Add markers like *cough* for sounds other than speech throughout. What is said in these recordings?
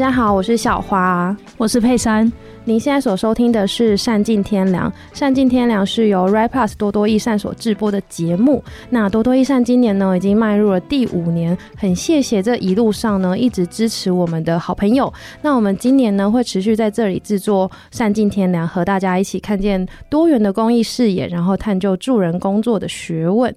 大家好，我是小华，我是佩珊。您现在所收听的是《善尽天良》，《善尽天良》是由 Right+ 多多益善所制播的节目。那多多益善今年呢，已经迈入了第五年，很谢谢这一路上呢一直支持我们的好朋友。那我们今年呢，会持续在这里制作《善尽天良》，和大家一起看见多元的公益视野，然后探究助人工作的学问。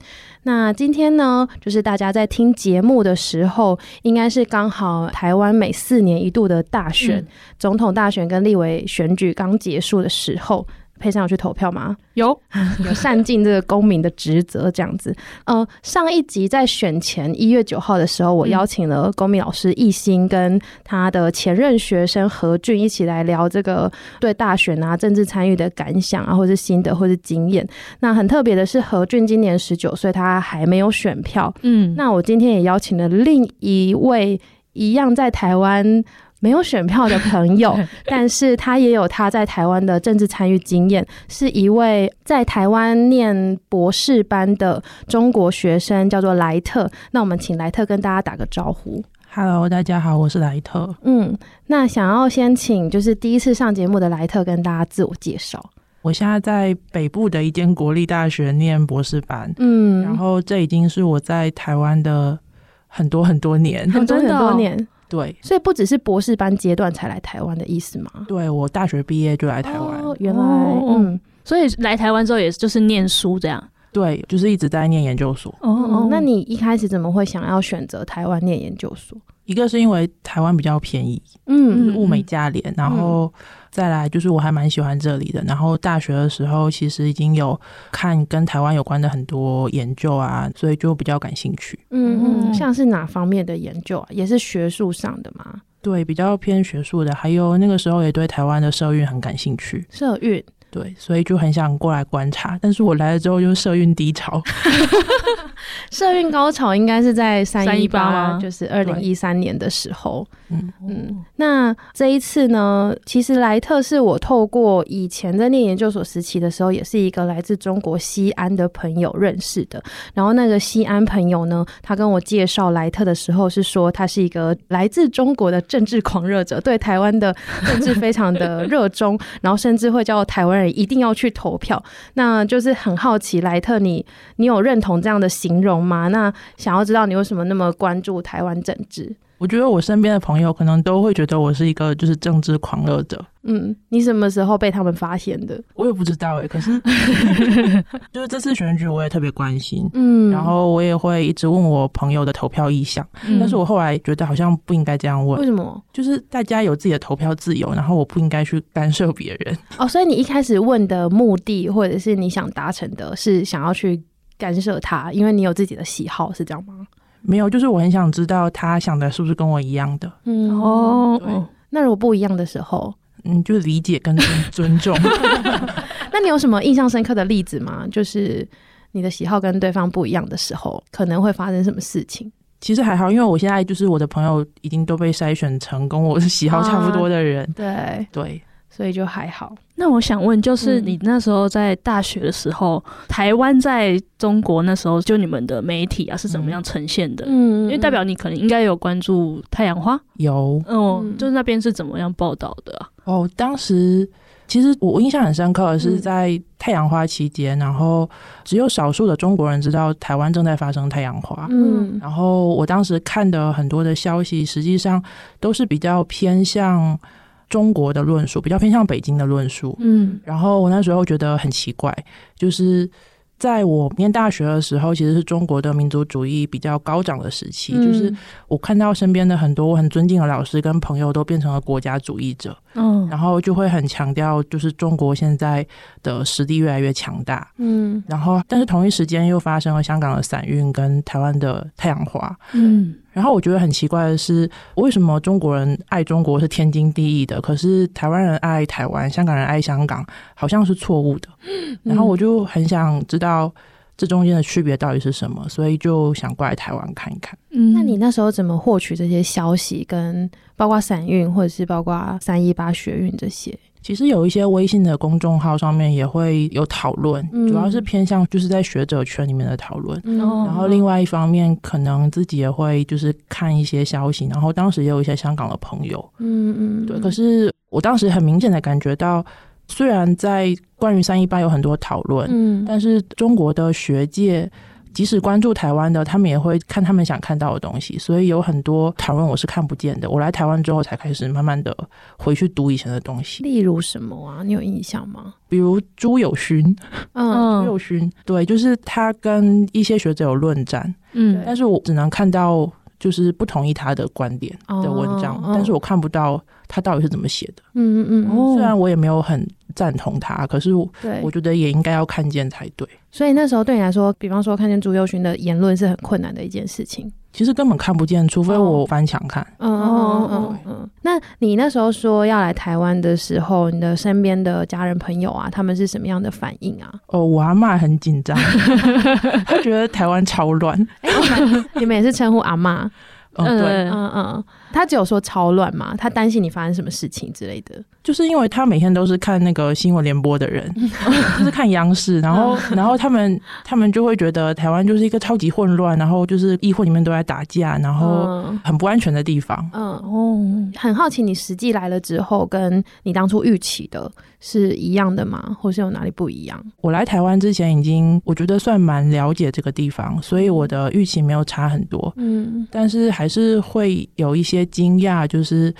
那今天呢，就是大家在听节目的时候，应该是刚好台湾每四年一度的大选，嗯、总统大选跟立委选举刚结束的时候。佩珊有去投票吗？有，*laughs* 有善尽这个公民的职责这样子。呃，上一集在选前一月九号的时候，我邀请了公民老师易兴跟他的前任学生何俊一起来聊这个对大选啊、政治参与的感想啊，或是心得或是经验。那很特别的是，何俊今年十九岁，他还没有选票。嗯，那我今天也邀请了另一位一样在台湾。没有选票的朋友，*laughs* 但是他也有他在台湾的政治参与经验，是一位在台湾念博士班的中国学生，叫做莱特。那我们请莱特跟大家打个招呼。Hello，大家好，我是莱特。嗯，那想要先请就是第一次上节目的莱特跟大家自我介绍。我现在在北部的一间国立大学念博士班，嗯，然后这已经是我在台湾的很多很多年，很多很多年。对，所以不只是博士班阶段才来台湾的意思吗？对，我大学毕业就来台湾。哦，原来，嗯，所以来台湾之后也就是念书这样。对，就是一直在念研究所。哦，哦，那你一开始怎么会想要选择台湾念研究所？一个是因为台湾比较便宜，嗯，就是物美价廉，然后。再来就是我还蛮喜欢这里的，然后大学的时候其实已经有看跟台湾有关的很多研究啊，所以就比较感兴趣。嗯嗯，像是哪方面的研究啊？也是学术上的吗？对，比较偏学术的，还有那个时候也对台湾的社运很感兴趣。社运。对，所以就很想过来观察，但是我来了之后就社运低潮，*laughs* 社运高潮应该是在三一八，就是二零一三年的时候。嗯嗯，那这一次呢，其实莱特是我透过以前在念研究所时期的时候，也是一个来自中国西安的朋友认识的。然后那个西安朋友呢，他跟我介绍莱特的时候是说，他是一个来自中国的政治狂热者，对台湾的政治非常的热衷，*laughs* 然后甚至会叫台湾人。一定要去投票，那就是很好奇，莱特你，你有认同这样的形容吗？那想要知道你为什么那么关注台湾政治？我觉得我身边的朋友可能都会觉得我是一个就是政治狂热者。嗯，你什么时候被他们发现的？我也不知道哎、欸。可是 *laughs* 就是这次选举我也特别关心，嗯，然后我也会一直问我朋友的投票意向，嗯、但是我后来觉得好像不应该这样问。为什么？就是大家有自己的投票自由，然后我不应该去干涉别人。哦，所以你一开始问的目的，或者是你想达成的是想要去干涉他，因为你有自己的喜好，是这样吗？没有，就是我很想知道他想的是不是跟我一样的。嗯哦，对。那如果不一样的时候，嗯，就理解跟尊 *laughs* 重。*laughs* 那你有什么印象深刻的例子吗？就是你的喜好跟对方不一样的时候，可能会发生什么事情？其实还好，因为我现在就是我的朋友已经都被筛选成跟我喜好差不多的人。啊、对对。所以就还好。那我想问，就是你那时候在大学的时候，嗯、台湾在中国那时候，就你们的媒体啊是怎么样呈现的？嗯，因为代表你可能应该有关注太阳花。有，嗯，就是那边是怎么样报道的啊？哦，当时其实我印象很深刻的是在太阳花期间，嗯、然后只有少数的中国人知道台湾正在发生太阳花。嗯，然后我当时看的很多的消息，实际上都是比较偏向。中国的论述比较偏向北京的论述，嗯，然后我那时候觉得很奇怪，就是在我念大学的时候，其实是中国的民族主义比较高涨的时期，嗯，就是我看到身边的很多我很尊敬的老师跟朋友都变成了国家主义者，嗯，然后就会很强调就是中国现在的实力越来越强大，嗯，然后但是同一时间又发生了香港的散运跟台湾的太阳花，嗯。然后我觉得很奇怪的是，为什么中国人爱中国是天经地义的，可是台湾人爱台湾，香港人爱香港，好像是错误的。然后我就很想知道这中间的区别到底是什么，所以就想过来台湾看一看。嗯，那你那时候怎么获取这些消息，跟包括伞运或者是包括三一八学运这些？其实有一些微信的公众号上面也会有讨论，嗯、主要是偏向就是在学者圈里面的讨论。嗯、然后另外一方面，可能自己也会就是看一些消息。然后当时也有一些香港的朋友，嗯嗯，对。可是我当时很明显的感觉到，虽然在关于三一八有很多讨论，嗯，但是中国的学界。即使关注台湾的，他们也会看他们想看到的东西，所以有很多讨论我是看不见的。我来台湾之后，才开始慢慢的回去读以前的东西。例如什么啊？你有印象吗？比如朱友勋，嗯，朱友勋，对，就是他跟一些学者有论战，嗯，但是我只能看到就是不同意他的观点的文章，哦、但是我看不到他到底是怎么写的。嗯嗯嗯，虽然我也没有很赞同他，可是我我觉得也应该要看见才对。所以那时候对你来说，比方说看见朱佑勋的言论是很困难的一件事情。其实根本看不见，除非我翻墙看。哦嗯嗯嗯。那你那时候说要来台湾的时候，你的身边的家人朋友啊，他们是什么样的反应啊？哦，我阿妈很紧张，*laughs* 他觉得台湾超乱。哎、欸，你们也是称呼阿妈？嗯，对，嗯嗯。他只有说超乱嘛？他担心你发生什么事情之类的。就是因为他每天都是看那个新闻联播的人，*laughs* 就是看央视，然后 *laughs* 然后他们他们就会觉得台湾就是一个超级混乱，然后就是议会里面都在打架，然后很不安全的地方。嗯哦，很好奇你实际来了之后，跟你当初预期的是一样的吗？或是有哪里不一样？我来台湾之前已经我觉得算蛮了解这个地方，所以我的预期没有差很多。嗯，但是还是会有一些。惊讶，就是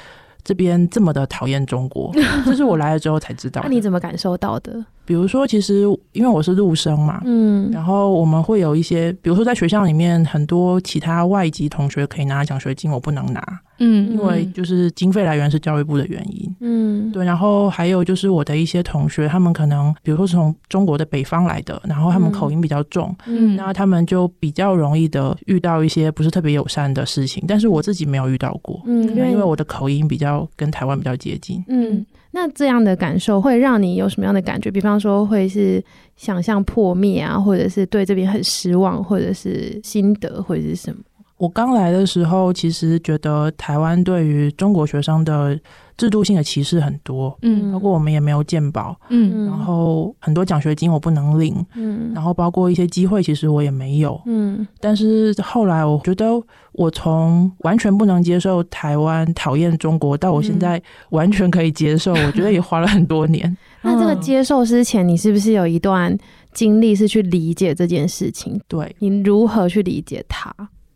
这边这么的讨厌中国，*laughs* 这是我来了之后才知道。那你怎么感受到的？比如说，其实因为我是陆生嘛，嗯，然后我们会有一些，比如说在学校里面，很多其他外籍同学可以拿奖学金，我不能拿，嗯，因为就是经费来源是教育部的原因，嗯，对。然后还有就是我的一些同学，他们可能比如说是从中国的北方来的，然后他们口音比较重，嗯，那他们就比较容易的遇到一些不是特别友善的事情，但是我自己没有遇到过，嗯，因为我的口音比较跟台湾比较接近，嗯。那这样的感受会让你有什么样的感觉？比方说，会是想象破灭啊，或者是对这边很失望，或者是心得，或者是什么？我刚来的时候，其实觉得台湾对于中国学生的。制度性的歧视很多，嗯，包括我们也没有鉴保，嗯，然后很多奖学金我不能领，嗯，然后包括一些机会，其实我也没有，嗯，但是后来我觉得，我从完全不能接受台湾讨厌中国，到我现在完全可以接受，嗯，我觉得也花了很多年。*laughs* 那这个接受之前，你是不是有一段经历是去理解这件事情？对，你如何去理解它？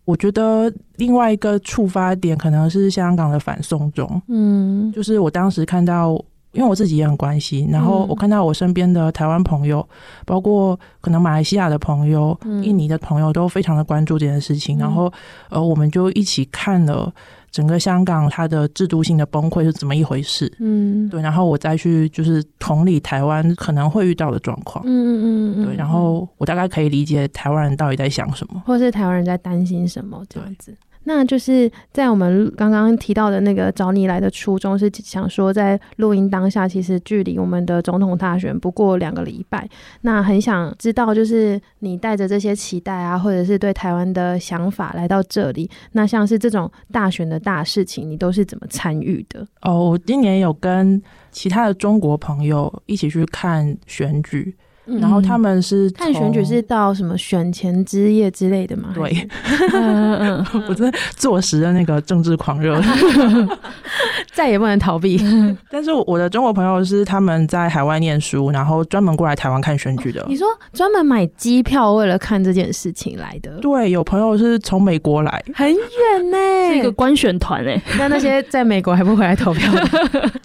我觉得另外一个触发点可能是香港的反送中，嗯，就是我当时看到，因为我自己也很关心，然后我看到我身边的台湾朋友，包括可能马来西亚的朋友、印尼的朋友都非常的关注这件事情，然后呃，我们就一起看了。整个香港它的制度性的崩溃是怎么一回事？嗯，对，然后我再去就是同理台湾可能会遇到的状况，嗯嗯嗯，对，然后我大概可以理解台湾人到底在想什么，或是台湾人在担心什么这样子。那就是在我们刚刚提到的那个找你来的初衷是想说，在录音当下，其实距离我们的总统大选不过两个礼拜。那很想知道，就是你带着这些期待啊，或者是对台湾的想法来到这里。那像是这种大选的大事情，你都是怎么参与的？哦，我今年有跟其他的中国朋友一起去看选举。然后他们是看选举是到什么选前之夜之类的吗？对，*laughs* 我真的坐实了那个政治狂热，*laughs* 再也不能逃避。*laughs* 但是我的中国朋友是他们在海外念书，然后专门过来台湾看选举的。你说专门买机票为了看这件事情来的？对，有朋友是从美国来，很远呢，是一个观选团哎。那那些在美国还不回来投票？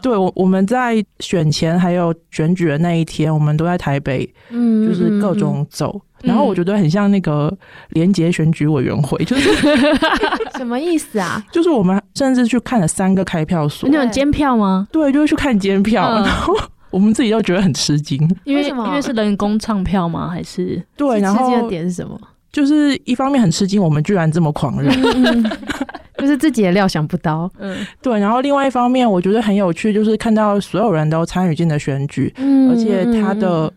对，我我们在选前还有选举的那一天，我们都在台北。嗯，就是各种走，嗯、然后我觉得很像那个廉洁选举委员会，就是 *laughs* 什么意思啊？*laughs* 就是我们甚至去看了三个开票所，那种监票吗？对，就是去看监票，嗯、*laughs* 然后我们自己都觉得很吃惊，因为什么？因为是人工唱票吗？还是对？然后吃惊的点是什么？就是一方面很吃惊，我们居然这么狂热。嗯就是自己也料想不到，嗯，对。然后另外一方面，我觉得很有趣，就是看到所有人都参与进了选举，嗯，而且他的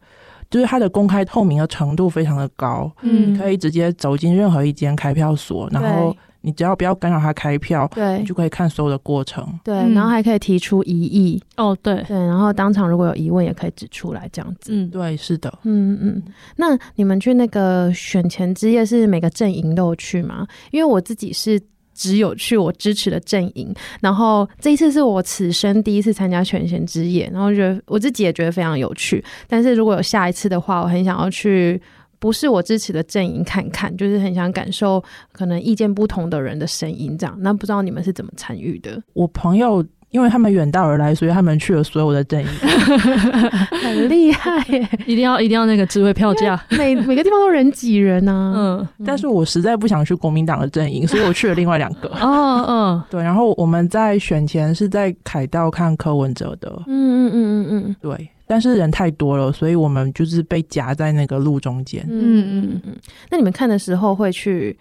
就是它的公开透明的程度非常的高，嗯，你可以直接走进任何一间开票所，然后你只要不要干扰他开票，对，你就可以看所有的过程。对，然后还可以提出疑议。哦，对对，然后当场如果有疑问，也可以指出来，这样子。嗯，对，是的。嗯嗯。那你们去那个选前之夜是每个阵营都有去吗？因为我自己是只有去我支持的阵营，然后这一次是我此生第一次参加全贤之夜，然后觉得我自己也觉得非常有趣。但是如果有下一次的话，我很想要去。不是我支持的阵营，看看就是很想感受可能意见不同的人的声音，这样。那不知道你们是怎么参与的？我朋友因为他们远道而来，所以他们去了所有的阵营，*laughs* 很厉害耶！一定要一定要那个智慧票价，每每个地方都人挤人啊。嗯，但是我实在不想去国民党的阵营，所以我去了另外两个。哦嗯，对。然后我们在选前是在凯道看柯文哲的。嗯嗯嗯嗯嗯，对。但是人太多了，所以我们就是被夹在那个路中间。嗯嗯嗯。那你们看的时候会去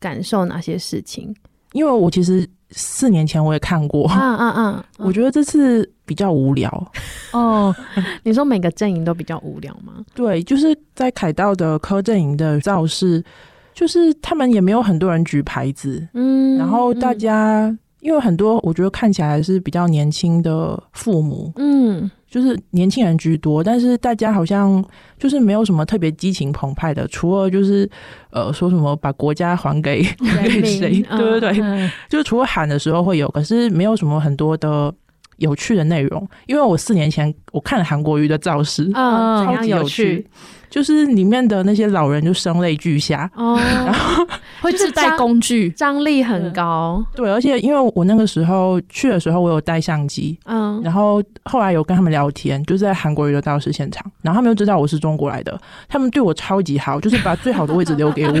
感受哪些事情？因为我其实四年前我也看过。嗯嗯嗯！我觉得这次比较无聊。哦，你说每个阵营都比较无聊吗？*laughs* 对，就是在凯道的柯阵营的造势，就是他们也没有很多人举牌子。嗯。然后大家、嗯、因为很多，我觉得看起来是比较年轻的父母。嗯。就是年轻人居多，但是大家好像就是没有什么特别激情澎湃的，除了就是呃说什么把国家还给 *laughs* 给谁，对对对，嗯、就是除了喊的时候会有，可是没有什么很多的有趣的内容。因为我四年前我看了韩国瑜的造势，嗯，超级有趣。就是里面的那些老人就声泪俱下哦，然后 *laughs* 会自带工具，张力很高。对，而且因为我那个时候去的时候，我有带相机，嗯，然后后来有跟他们聊天，就是在韩国瑜的造势现场，然后他们又知道我是中国来的，他们对我超级好，就是把最好的位置留给我，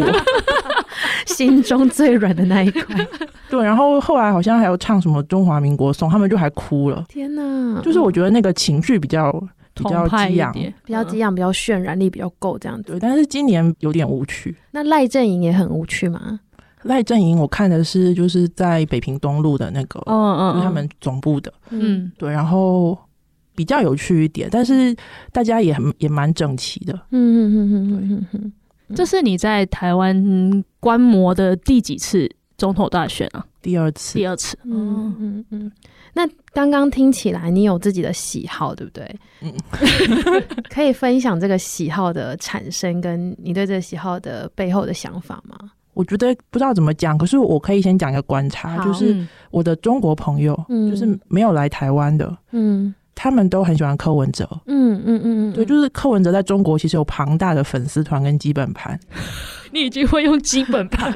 *laughs* 心中最软的那一块。*laughs* 对，然后后来好像还有唱什么中华民国颂，他们就还哭了。天哪！就是我觉得那个情绪比较。比较激昂，比较激昂，比较渲染力比较够这样子。对，但是今年有点无趣。那赖阵营也很无趣吗？赖阵营我看的是就是在北平东路的那个，嗯嗯，他们总部的，嗯，对，然后比较有趣一点，但是大家也很也蛮整齐的，嗯嗯嗯嗯嗯嗯。这是你在台湾观摩的第几次总统大选啊？第二次，第二次。嗯嗯嗯。那刚刚听起来，你有自己的喜好，对不对？嗯，*laughs* *laughs* 可以分享这个喜好的产生，跟你对这个喜好的背后的想法吗？我觉得不知道怎么讲，可是我可以先讲一个观察，就是我的中国朋友，嗯，就是没有来台湾的，嗯，他们都很喜欢柯文哲，嗯嗯嗯嗯，对，就是柯文哲在中国其实有庞大的粉丝团跟基本盘，*laughs* 你已经会用基本盘，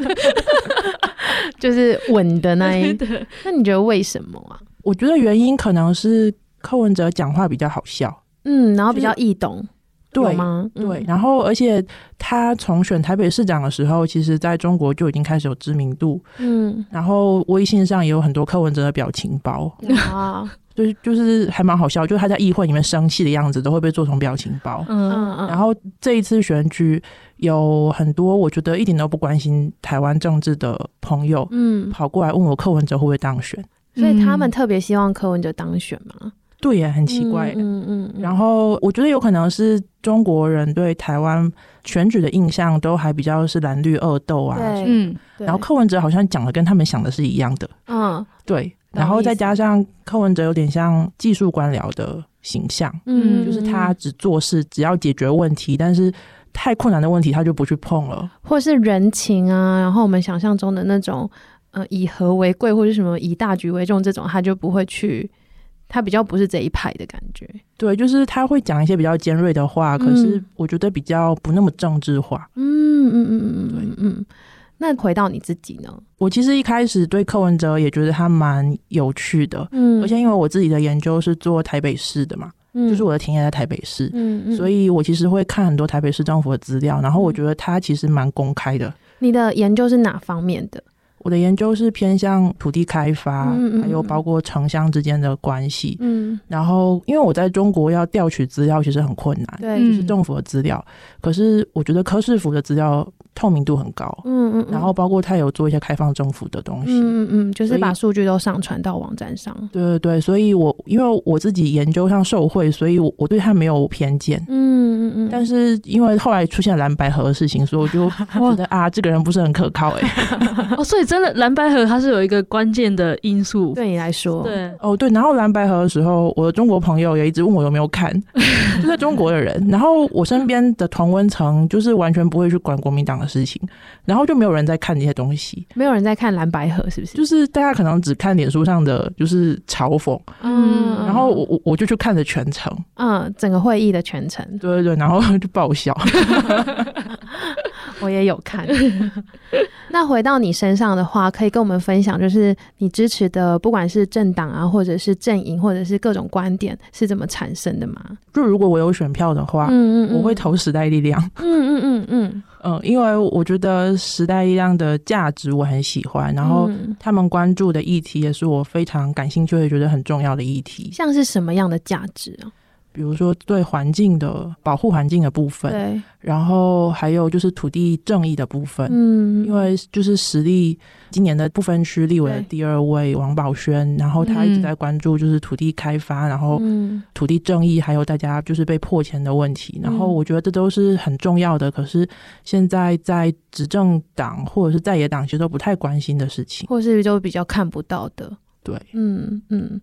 就是稳的那一，那你觉得为什么啊？我觉得原因可能是柯文哲讲话比较好笑，嗯，然后比较易懂，对吗？对，然后而且他从选台北市长的时候，其实在中国就已经开始有知名度，嗯，然后微信上也有很多柯文哲的表情包啊，*laughs* 就是就是还蛮好笑，就是他在议会里面生气的样子都会被做成表情包，嗯嗯，然后这一次选举有很多我觉得一点都不关心台湾政治的朋友，嗯，跑过来问我柯文哲会不会当选。所以他们特别希望柯文哲当选吗？对呀，很奇怪。嗯嗯，嗯。然后我觉得有可能是中国人对台湾选举的印象都还比较是蓝绿恶斗啊。对。嗯。然后柯文哲好像讲的跟他们想的是一样的。嗯。对。然后再加上柯文哲有点像技术官僚的形象。嗯。就是他只做事，只要解决问题，但是太困难的问题他就不去碰了。或是人情啊，然后我们想象中的那种。呃，以和为贵，或者什么以大局为重，这种他就不会去，他比较不是这一派的感觉。对，就是他会讲一些比较尖锐的话，嗯、可是我觉得比较不那么政治化。嗯嗯嗯嗯嗯，对嗯。那回到你自己呢？我其实一开始对柯文哲也觉得他蛮有趣的，嗯，而且因为我自己的研究是做台北市的嘛，嗯，就是我的田野在台北市，嗯嗯，所以我其实会看很多台北市政府的资料，然后我觉得他其实蛮公开的。你的研究是哪方面的？我的研究是偏向土地开发，嗯嗯、还有包括城乡之间的关系。嗯，然后因为我在中国要调取资料其实很困难，对，就是政府的资料。嗯、可是我觉得科市府的资料透明度很高。嗯嗯，然后包括他有做一些开放政府的东西。嗯嗯，就是把数据都上传到网站上。对对对，所以我因为我自己研究上受贿，所以我我对他没有偏见。嗯嗯嗯。但是因为后来出现蓝白合的事情，所以我就 *laughs* 觉得啊，这个人不是很可靠哎、欸。哦，所以。真的蓝白河它是有一个关键的因素，对你来说，对哦对。然后蓝白河的时候，我的中国朋友也一直问我有没有看，*laughs* 就在中国的人。然后我身边的同温层就是完全不会去管国民党的事情，然后就没有人在看这些东西，没有人在看蓝白河，是不是？就是大家可能只看脸书上的就是嘲讽，嗯，然后我我我就去看了全程，嗯，整个会议的全程，对对对，然后就爆笑。我也有看。*laughs* 那回到你身上的话，可以跟我们分享，就是你支持的，不管是政党啊，或者是阵营，或者是各种观点，是怎么产生的吗？就如果我有选票的话，嗯嗯，嗯，我会投时代力量。嗯嗯嗯嗯嗯，因为我觉得时代力量的价值我很喜欢，然后他们关注的议题也是我非常感兴趣，也觉得很重要的议题。像是什么样的价值啊？比如说对环境的保护，环境的部分，对，然后还有就是土地正义的部分，嗯，因为就是实力今年的不分区立委的第二位王宝轩，然后他一直在关注就是土地开发，然后土地正义，还有大家就是被迫迁的问题，然后我觉得这都是很重要的，可是现在在执政党或者是在野党其实都不太关心的事情，或是就比较看不到的，对，嗯嗯。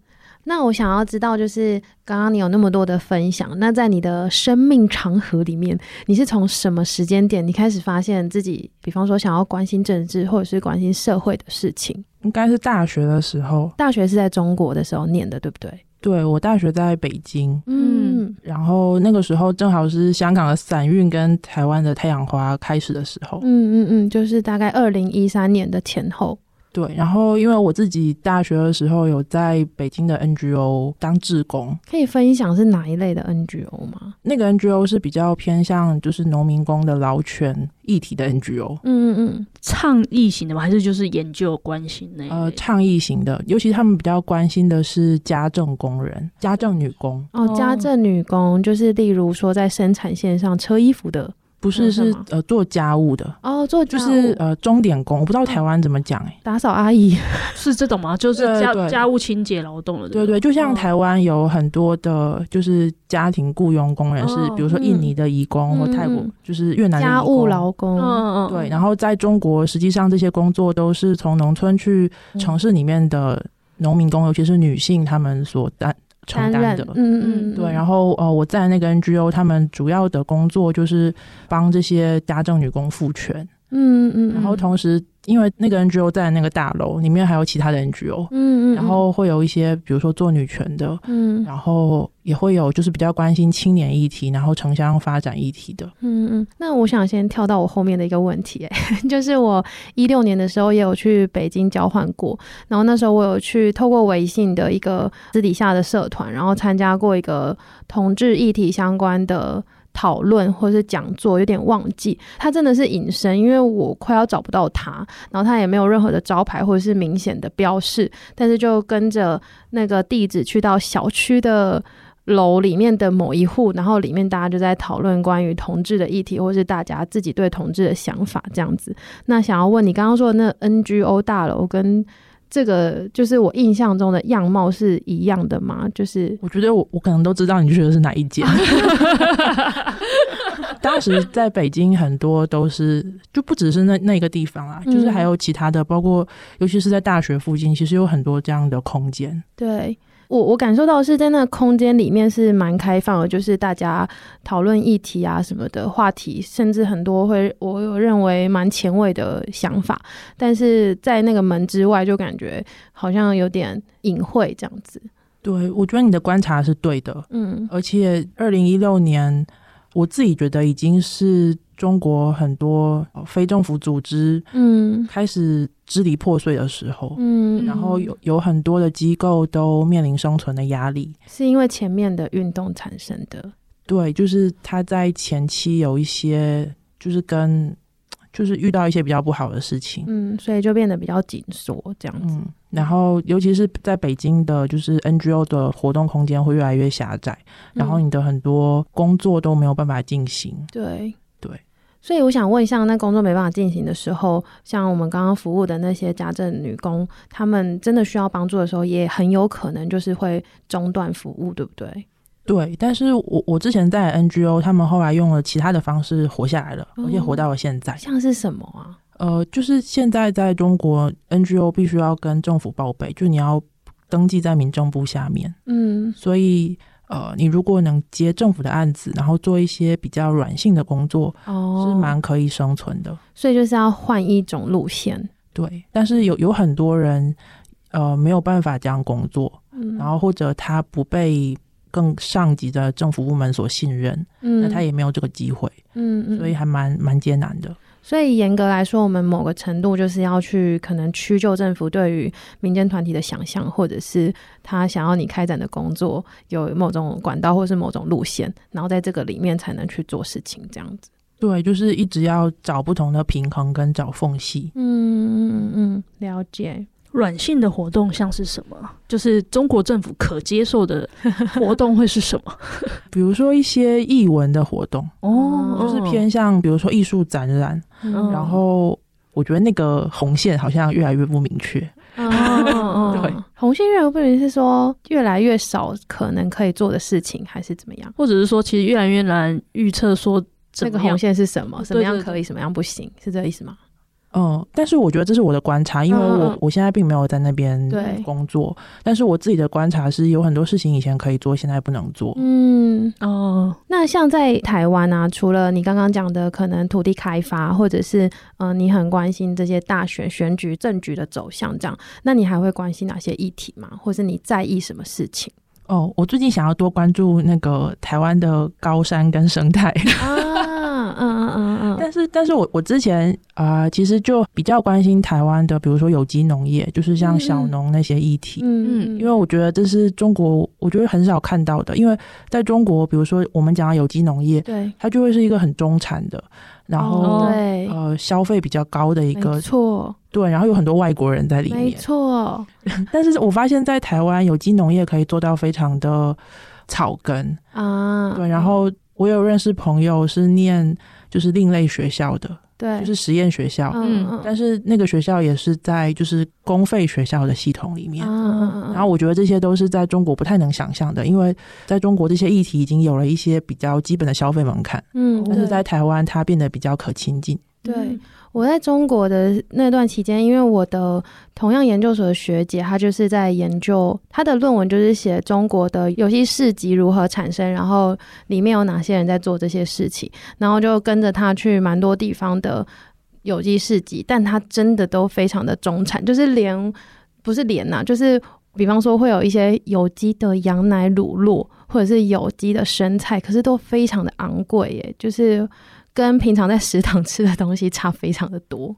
那我想要知道，就是刚刚你有那么多的分享，那在你的生命长河里面，你是从什么时间点你开始发现自己，比方说想要关心政治或者是关心社会的事情？应该是大学的时候，大学是在中国的时候念的，对不对？对，我大学在北京，嗯，然后那个时候正好是香港的伞运跟台湾的太阳花开始的时候，嗯嗯嗯，就是大概二零一三年的前后。对，然后因为我自己大学的时候有在北京的 NGO 当志工，可以分享是哪一类的 NGO 吗？那个 NGO 是比较偏向就是农民工的劳权议题的 NGO。嗯嗯嗯，倡议型的吗？还是就是研究关心那？呃，倡议型的，尤其他们比较关心的是家政工人、家政女工。哦，家政女工就是例如说在生产线上车衣服的。不是，是呃做家务的。哦，做就是呃钟点工，我不知道台湾怎么讲哎、欸，打扫阿姨。*laughs* 是这种吗？就是家家务清洁劳动的，对对，就像台湾有很多的，就是家庭雇佣工人是，比如说印尼的移工或泰国就是越南的家务劳工，嗯嗯，对。然后在中国，实际上这些工作都是从农村去城市里面的农民工，尤其是女性，他们所担。承担的，嗯嗯嗯，对，然后呃，我在那个 NGO，他们主要的工作就是帮这些家政女工赋权，嗯嗯，然后同时。因为那个 NGO 在那个大楼里面还有其他的 NGO，嗯嗯，然后会有一些比如说做女权的，嗯，然后也会有就是比较关心青年议题，然后城乡发展议题的，嗯嗯。那我想先跳到我后面的一个问题，*laughs* 就是我一六年的时候也有去北京交换过，然后那时候我有去透过微信的一个私底下的社团，然后参加过一个同志议题相关的。讨论或是讲座有点忘记，他真的是隐身，因为我快要找不到他，然后他也没有任何的招牌或者是明显的标示，但是就跟着那个地址去到小区的楼里面的某一户，然后里面大家就在讨论关于同志的议题，或是大家自己对同志的想法这样子。那想要问你刚刚说的那 NGO 大楼跟。这个就是我印象中的样貌是一样的吗？就是我觉得我我可能都知道你觉得是哪一间。*laughs* 当时在北京很多都是，就不只是那那个地方啊，就是还有其他的，包括尤其是在大学附近，其实有很多这样的空间。对。我我感受到是在那个空间里面是蛮开放的，就是大家讨论议题啊什么的话题，甚至很多会我有认为蛮前卫的想法，但是在那个门之外就感觉好像有点隐晦这样子。对，我觉得你的观察是对的，嗯，而且二零一六年我自己觉得已经是。中国很多非政府组织，嗯，开始支离破碎的时候，嗯，然后有有很多的机构都面临生存的压力，是因为前面的运动产生的。对，就是他在前期有一些，就是跟，就是遇到一些比较不好的事情，嗯，所以就变得比较紧缩这样子。嗯，然后尤其是在北京的，就是 NGO 的活动空间会越来越狭窄，然后你的很多工作都没有办法进行。对。对，所以我想问一下，那工作没办法进行的时候，像我们刚刚服务的那些家政女工，他们真的需要帮助的时候，也很有可能就是会中断服务，对不对？对，但是我我之前在 NGO，他们后来用了其他的方式活下来了，而且活到了现在。像是什么啊？呃，就是现在在中国 NGO 必须要跟政府报备，就你要登记在民政部下面。嗯，所以呃，你如果能接政府的案子，然后做一些比较软性的工作，哦，是蛮可以生存的。所以就是要换一种路线。对，但是有有很多人呃没有办法这样工作，嗯，然后或者他不被更上级的政府部门所信任，嗯，那他也没有这个机会，嗯嗯，所以还蛮蛮艰难的。所以严格来说，我们某个程度就是要去可能屈就政府对于民间团体的想象，或者是他想要你开展的工作有某种管道或是某种路线，然后在这个里面才能去做事情，这样子。对，就是一直要找不同的平衡跟找缝隙。嗯嗯嗯，了解。软性的活动像是什么？就是中国政府可接受的 *laughs* 活动会是什么？比如说一些艺文的活动哦，就是偏向比如说艺术展览。嗯、然后我觉得那个红线好像越来越不明确。哦哦，*laughs* 对，红线越来越不明确是说越来越少可能可以做的事情，还是怎么样？或者是说其实越来越难预测说这个红线是什么？什么样可以，什么样不行？是这个意思吗？嗯，但是我觉得这是我的观察，因为我、嗯、我现在并没有在那边工作，但是我自己的观察是有很多事情以前可以做，现在不能做。嗯哦，那像在台湾啊，除了你刚刚讲的可能土地开发，或者是嗯、呃，你很关心这些大选选举政局的走向这样，那你还会关心哪些议题吗？或是你在意什么事情？哦，我最近想要多关注那个台湾的高山跟生态。*laughs* 啊嗯嗯嗯嗯，但是，但是我我之前啊、呃，其实就比较关心台湾的，比如说有机农业，就是像小农那些议题，嗯嗯，因为我觉得这是中国，我觉得很少看到的，因为在中国，比如说我们讲的有机农业，对，它就会是一个很中产的，然后对，呃，消费比较高的一个，错，对，然后有很多外国人在里面，没错，*laughs* 但是我发现，在台湾有机农业可以做到非常的草根啊，对，然后。我有认识朋友是念就是另类学校的，对，就是实验学校，嗯，但是那个学校也是在就是公费学校的系统里面，嗯，然后我觉得这些都是在中国不太能想象的，因为在中国这些议题已经有了一些比较基本的消费门槛，嗯，但是在台湾它变得比较可亲近，对。我在中国的那段期间，因为我的同样研究所的学姐，她就是在研究她的论文，就是写中国的有机市集如何产生，然后里面有哪些人在做这些事情，然后就跟着她去蛮多地方的有机市集，但她真的都非常的中产，就是连不是连呐，就是比方说会有一些有机的羊奶乳酪，或者是有机的生菜，可是都非常的昂贵耶，就是。跟平常在食堂吃的东西差非常的多，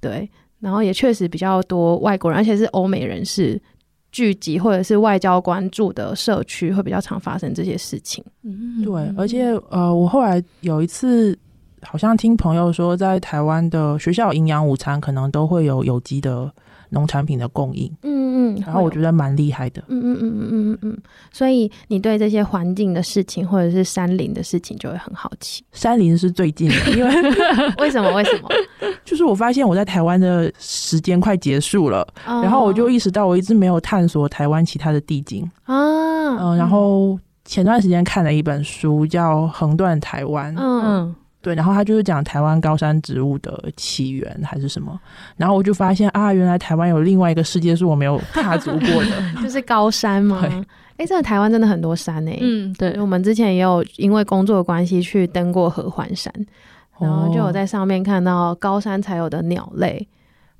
对，然后也确实比较多外国人，而且是欧美人士聚集或者是外交关注的社区，会比较常发生这些事情。嗯，对，而且呃，我后来有一次好像听朋友说，在台湾的学校营养午餐可能都会有有机的。农产品的供应，嗯嗯，然后我觉得蛮厉害的，嗯嗯嗯嗯嗯嗯，所以你对这些环境的事情或者是山林的事情就会很好奇。山林是最近的，因为 *laughs* 为什么？为什么？*laughs* 就是我发现我在台湾的时间快结束了，哦、然后我就意识到我一直没有探索台湾其他的地景啊，嗯、呃，然后前段时间看了一本书叫《横断台湾》，嗯。嗯对，然后他就是讲台湾高山植物的起源还是什么，然后我就发现啊，原来台湾有另外一个世界是我没有踏足过的，*laughs* 就是高山吗？哎对，真的台湾真的很多山哎，嗯，对，我们之前也有因为工作的关系去登过合欢山，然后就有在上面看到高山才有的鸟类，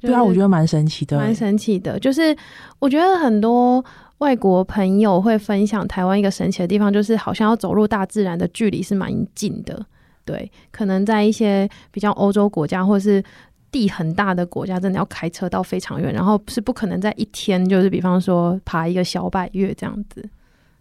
就是、对啊，我觉得蛮神奇的，蛮神奇的，就是我觉得很多外国朋友会分享台湾一个神奇的地方，就是好像要走入大自然的距离是蛮近的。对，可能在一些比较欧洲国家或者是地很大的国家，真的要开车到非常远，然后是不可能在一天，就是比方说爬一个小百岳这样子。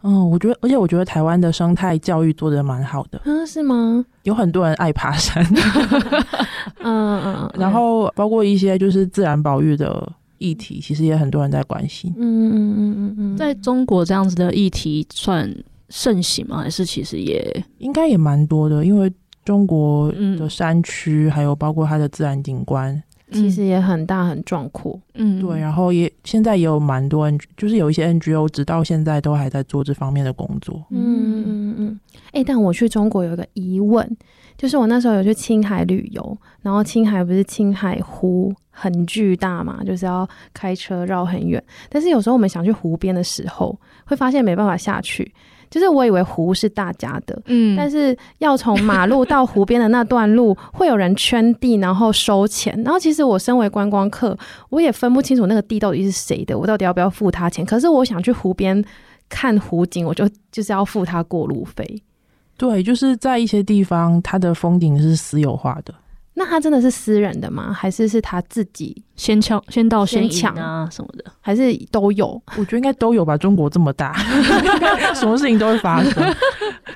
嗯，我觉得，而且我觉得台湾的生态教育做的蛮好的。嗯，是吗？有很多人爱爬山。*laughs* *laughs* 嗯嗯，然后包括一些就是自然保育的议题，其实也很多人在关心。嗯嗯嗯嗯嗯，在中国这样子的议题算盛行吗？还是其实也应该也蛮多的，因为。中国的山区，还有包括它的自然景观，嗯、其实也很大很壮阔。嗯，对。然后也现在也有蛮多 N，，就是有一些 NGO，直到现在都还在做这方面的工作。嗯嗯嗯。哎、欸，但我去中国有一个疑问，就是我那时候有去青海旅游，然后青海不是青海湖很巨大嘛，就是要开车绕很远。但是有时候我们想去湖边的时候，会发现没办法下去。就是我以为湖是大家的，嗯，但是要从马路到湖边的那段路，会有人圈地，然后收钱。然后其实我身为观光客，我也分不清楚那个地到底是谁的，我到底要不要付他钱？可是我想去湖边看湖景，我就就是要付他过路费。对，就是在一些地方，它的风景是私有化的。那他真的是私人的吗？还是是他自己先抢、先到先抢啊什么的？还是都有？我觉得应该都有吧。中国这么大，*laughs* 什么事情都会发生。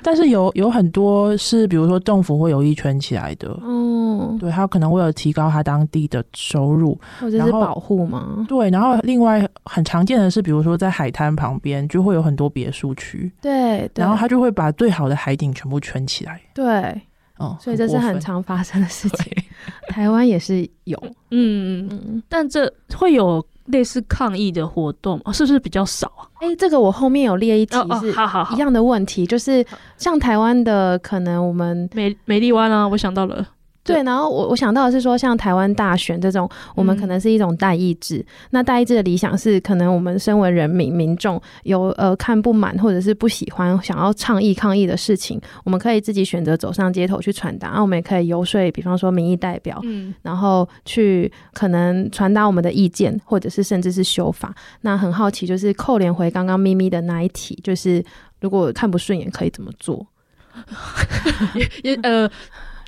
但是有有很多是，比如说政府会有意圈起来的。嗯，对，他可能为了提高他当地的收入，或者是保护吗？对。然后另外很常见的是，比如说在海滩旁边就会有很多别墅区。对。然后他就会把最好的海景全部圈起来。对。哦，所以这是很常发生的事情，*laughs* 台湾也是有，*laughs* 嗯嗯，但这会有类似抗议的活动，是不是比较少啊？哎、欸，这个我后面有列一题是一样的问题，就是像台湾的，可能我们美美丽湾啊，我想到了。对，然后我我想到的是说，像台湾大选这种，我们可能是一种代议制。嗯、那代议制的理想是，可能我们身为人民民众，有呃看不满或者是不喜欢，想要倡议抗议的事情，我们可以自己选择走上街头去传达。然后我们也可以游说，比方说民意代表，嗯，然后去可能传达我们的意见，或者是甚至是修法。那很好奇，就是扣连回刚刚咪咪的那一题，就是如果看不顺眼，可以怎么做？*laughs* 也也呃。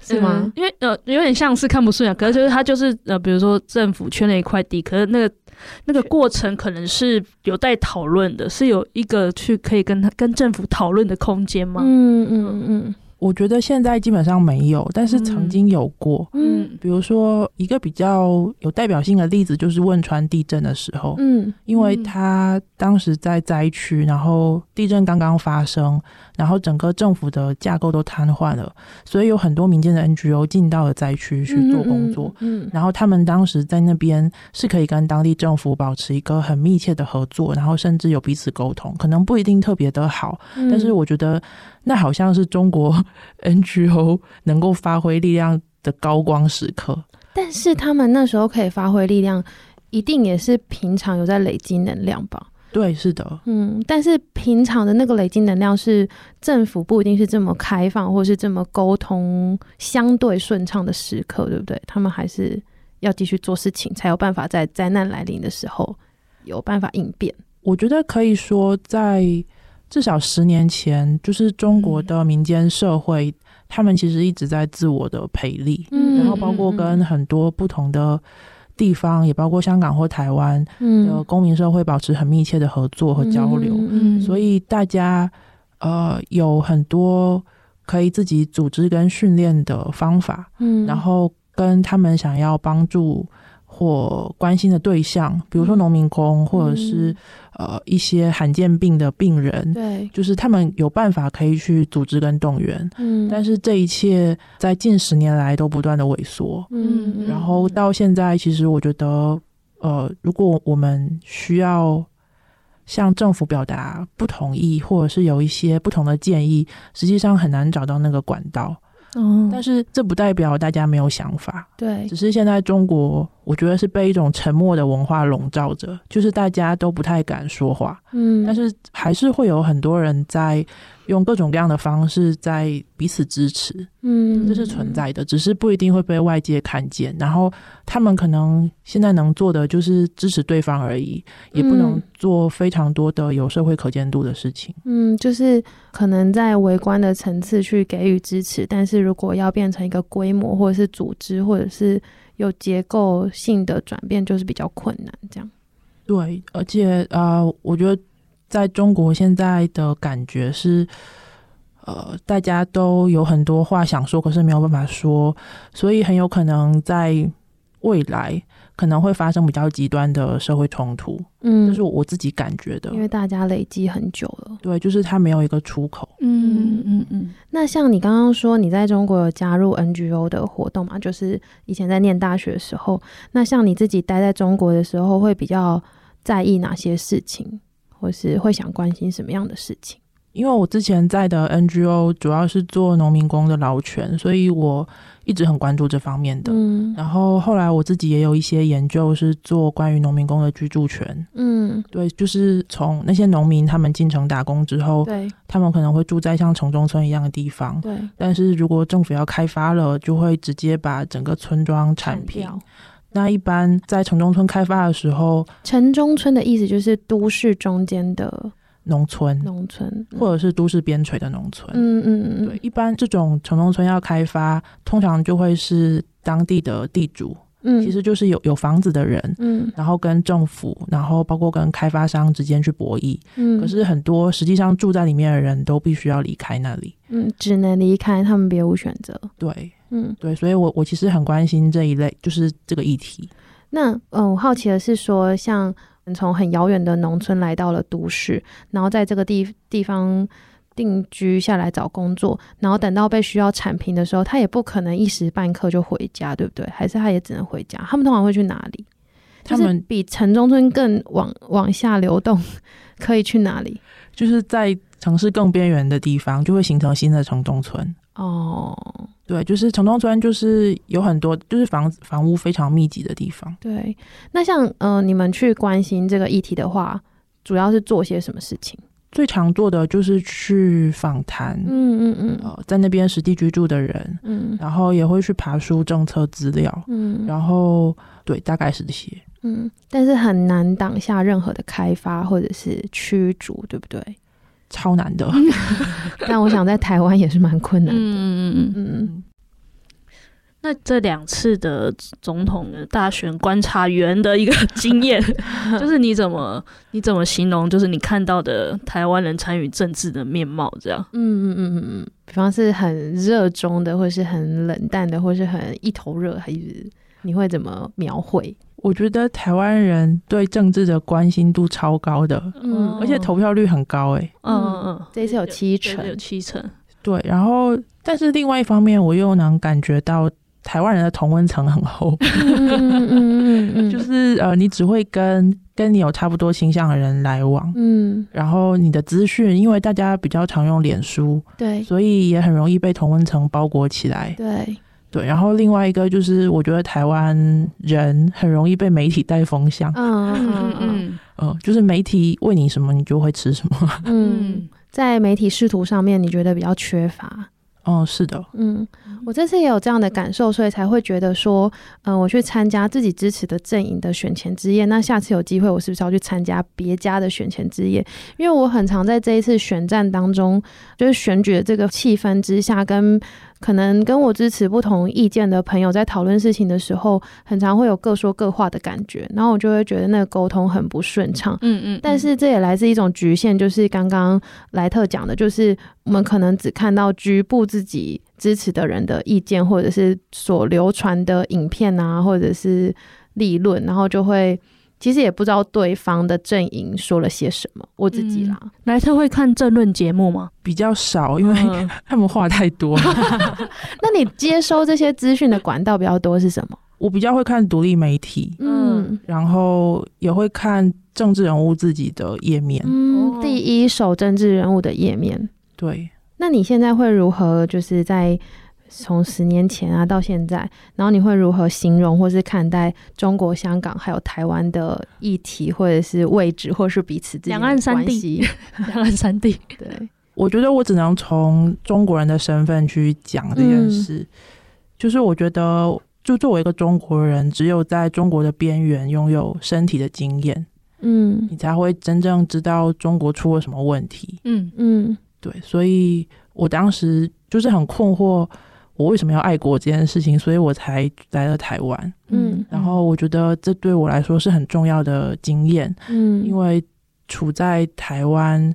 是吗？嗯、因为呃，有点像是看不顺眼，可是就是他就是呃，比如说政府圈了一块地，可是那个那个过程可能是有待讨论的，是有一个去可以跟他跟政府讨论的空间吗？嗯嗯嗯。我觉得现在基本上没有，但是曾经有过。嗯，比如说一个比较有代表性的例子，就是汶川地震的时候。嗯，因为他当时在灾区，然后地震刚刚发生，然后整个政府的架构都瘫痪了，所以有很多民间的 NGO 进到了灾区去做工作。嗯，然后他们当时在那边是可以跟当地政府保持一个很密切的合作，然后甚至有彼此沟通，可能不一定特别的好，但是我觉得。那好像是中国 *laughs* NGO 能够发挥力量的高光时刻，但是他们那时候可以发挥力量，一定也是平常有在累积能量吧？对，是的，嗯，但是平常的那个累积能量是政府不一定是这么开放，或是这么沟通相对顺畅的时刻，对不对？他们还是要继续做事情，才有办法在灾难来临的时候有办法应变。我觉得可以说在。至少十年前，就是中国的民间社会，嗯、他们其实一直在自我的培力，嗯、然后包括跟很多不同的地方，嗯、也包括香港或台湾的公民社会保持很密切的合作和交流，嗯、所以大家呃有很多可以自己组织跟训练的方法，嗯、然后跟他们想要帮助。或关心的对象，比如说农民工，嗯、或者是呃一些罕见病的病人，对，就是他们有办法可以去组织跟动员，嗯，但是这一切在近十年来都不断的萎缩，嗯，然后到现在，其实我觉得，呃，如果我们需要向政府表达不同意，或者是有一些不同的建议，实际上很难找到那个管道。嗯，但是这不代表大家没有想法，对，只是现在中国，我觉得是被一种沉默的文化笼罩着，就是大家都不太敢说话，嗯，但是还是会有很多人在。用各种各样的方式在彼此支持，嗯，这是存在的，只是不一定会被外界看见。然后他们可能现在能做的就是支持对方而已，也不能做非常多的有社会可见度的事情。嗯，就是可能在微观的层次去给予支持，但是如果要变成一个规模或者是组织，或者是有结构性的转变，就是比较困难。这样，对，而且啊、呃，我觉得。在中国现在的感觉是，呃，大家都有很多话想说，可是没有办法说，所以很有可能在未来可能会发生比较极端的社会冲突。嗯，这是我自己感觉的，因为大家累积很久了。对，就是他没有一个出口。嗯嗯嗯。那像你刚刚说，你在中国有加入 NGO 的活动嘛？就是以前在念大学的时候，那像你自己待在中国的时候，会比较在意哪些事情？或是会想关心什么样的事情？因为我之前在的 NGO 主要是做农民工的劳权，所以我一直很关注这方面的。嗯，然后后来我自己也有一些研究是做关于农民工的居住权。嗯，对，就是从那些农民他们进城打工之后，对，他们可能会住在像城中村一样的地方。对，但是如果政府要开发了，就会直接把整个村庄铲平。那一般在城中村开发的时候，城中村的意思就是都市中间的。农村，农村，嗯、或者是都市边陲的农村，嗯嗯嗯，对，一般这种城中村要开发，通常就会是当地的地主，嗯，其实就是有有房子的人，嗯，然后跟政府，然后包括跟开发商之间去博弈，嗯，可是很多实际上住在里面的人都必须要离开那里，嗯，只能离开，他们别无选择，对，嗯，对，所以我我其实很关心这一类，就是这个议题。那，嗯，我好奇的是说，像。从很遥远的农村来到了都市，然后在这个地地方定居下来找工作，然后等到被需要铲平的时候，他也不可能一时半刻就回家，对不对？还是他也只能回家？他们通常会去哪里？他们比城中村更往往下流动，可以去哪里？就是在城市更边缘的地方，就会形成新的城中村。哦，对，就是城中村，就是有很多，就是房子房屋非常密集的地方。对，那像呃，你们去关心这个议题的话，主要是做些什么事情？最常做的就是去访谈，嗯嗯嗯，呃，在那边实地居住的人，嗯，然后也会去爬书政策资料，嗯，然后对，大概是这些，嗯，但是很难挡下任何的开发或者是驱逐，对不对？超难的，*laughs* 但我想在台湾也是蛮困难的。嗯嗯嗯嗯。那这两次的总统的大选观察员的一个经验，*laughs* 就是你怎么你怎么形容？就是你看到的台湾人参与政治的面貌，这样。嗯嗯嗯嗯嗯。比方是很热衷的，或是很冷淡的，或是很一头热，还是你会怎么描绘？我觉得台湾人对政治的关心度超高的，嗯，而且投票率很高，欸，哎，嗯嗯嗯，这一次有七成，有七成，对。然后，但是另外一方面，我又能感觉到台湾人的同温层很厚，*laughs* 嗯嗯嗯，就是呃，你只会跟跟你有差不多倾向的人来往，嗯，然后你的资讯，因为大家比较常用脸书，对，所以也很容易被同温层包裹起来，对。对，然后另外一个就是，我觉得台湾人很容易被媒体带风向，嗯嗯嗯嗯，就是媒体喂你什么，你就会吃什么。嗯，在媒体视图上面，你觉得比较缺乏？哦，是的，嗯，我这次也有这样的感受，所以才会觉得说，嗯、呃，我去参加自己支持的阵营的选前之夜，那下次有机会，我是不是要去参加别家的选前之夜？因为我很常在这一次选战当中，就是选举的这个气氛之下，跟可能跟我支持不同意见的朋友在讨论事情的时候，很常会有各说各话的感觉，然后我就会觉得那个沟通很不顺畅。嗯，嗯嗯，但是这也来自一种局限，就是刚刚莱特讲的，就是我们可能只看到局部自己支持的人的意见，或者是所流传的影片啊，或者是理论，然后就会。其实也不知道对方的阵营说了些什么，我自己啦。莱特会看政论节目吗？比较少，因为 *laughs* 他们话太多。*laughs* 那你接收这些资讯的管道比较多是什么？我比较会看独立媒体，嗯，然后也会看政治人物自己的页面，嗯，第一手政治人物的页面。对，那你现在会如何？就是在。从十年前啊到现在，然后你会如何形容或是看待中国香港还有台湾的议题，或者是位置，或是彼此？*laughs* 两岸三地，两岸三地。对，我觉得我只能从中国人的身份去讲这件事。嗯、就是我觉得，就作为一个中国人，只有在中国的边缘拥有身体的经验，嗯，你才会真正知道中国出了什么问题。嗯嗯，对，所以我当时就是很困惑。我为什么要爱国这件事情，所以我才来了台湾。嗯，然后我觉得这对我来说是很重要的经验。嗯，因为处在台湾，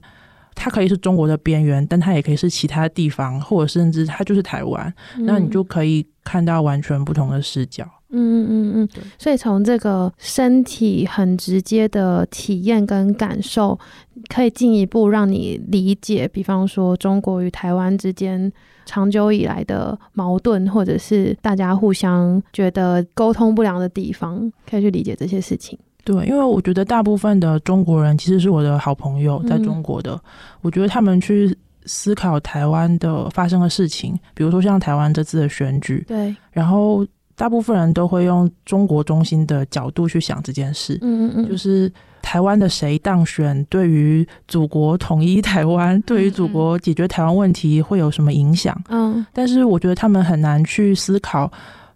它可以是中国的边缘，但它也可以是其他地方，或者甚至它就是台湾。嗯，那你就可以看到完全不同的视角。嗯嗯嗯嗯，所以从这个身体很直接的体验跟感受，可以进一步让你理解，比方说中国与台湾之间。长久以来的矛盾，或者是大家互相觉得沟通不良的地方，可以去理解这些事情。对，因为我觉得大部分的中国人其实是我的好朋友，在中国的，嗯、我觉得他们去思考台湾的发生的事情，比如说像台湾这次的选举，对，然后大部分人都会用中国中心的角度去想这件事，嗯嗯嗯，就是。台湾的谁当选，对于祖国统一台湾，对于祖国解决台湾问题会有什么影响？嗯，但是我觉得他们很难去思考，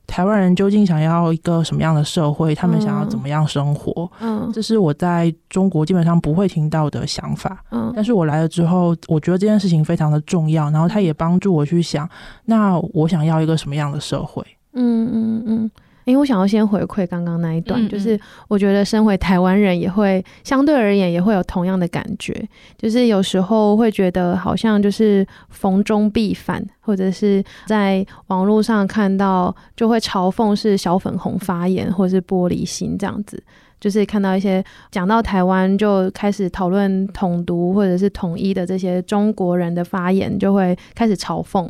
台湾人究竟想要一个什么样的社会，他们想要怎么样生活？嗯，这是我在中国基本上不会听到的想法。嗯，但是我来了之后，我觉得这件事情非常的重要，然后他也帮助我去想，那我想要一个什么样的社会？嗯嗯嗯。因为我想要先回馈刚刚那一段，嗯嗯，就是我觉得身为台湾人也会相对而言也会有同样的感觉，就是有时候会觉得好像就是逢中必反，或者是在网络上看到就会嘲讽是小粉红发言，或者是玻璃心这样子，就是看到一些讲到台湾就开始讨论统独或者是统一的这些中国人的发言，就会开始嘲讽。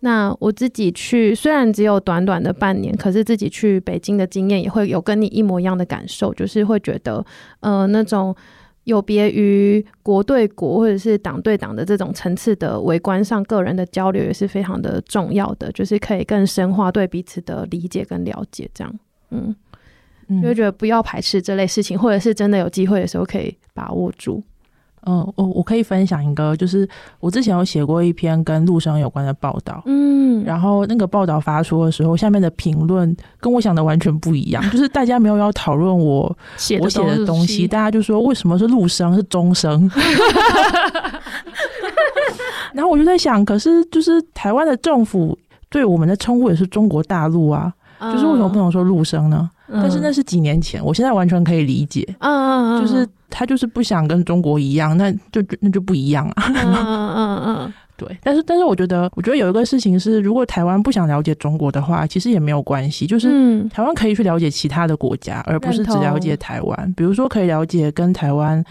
那我自己去，虽然只有短短的半年，可是自己去北京的经验也会有跟你一模一样的感受，就是会觉得，呃，那种有别于国对国或者是党对党的这种层次的围观上个人的交流也是非常的重要的，就是可以更深化对彼此的理解跟了解，这样，嗯，就会觉得不要排斥这类事情，或者是真的有机会的时候可以把握住。嗯，我我可以分享一个，就是我之前有写过一篇跟陆生有关的报道，嗯，然后那个报道发出的时候，下面的评论跟我想的完全不一样，*laughs* 就是大家没有要讨论我写我写的东西，大家就说为什么是陆生是中生，*laughs* 然后我就在想，可是就是台湾的政府对我们的称呼也是中国大陆啊，就是为什么不能说陆生呢？但是那是几年前，我现在完全可以理解。嗯嗯嗯，就是他就是不想跟中国一样，那就那就不一样啊。嗯嗯嗯，*laughs* 对。但是但是，我觉得我觉得有一个事情是，如果台湾不想了解中国的话，其实也没有关系。就是台湾可以去了解其他的国家，而不是只了解台湾。比如说，可以了解跟台湾。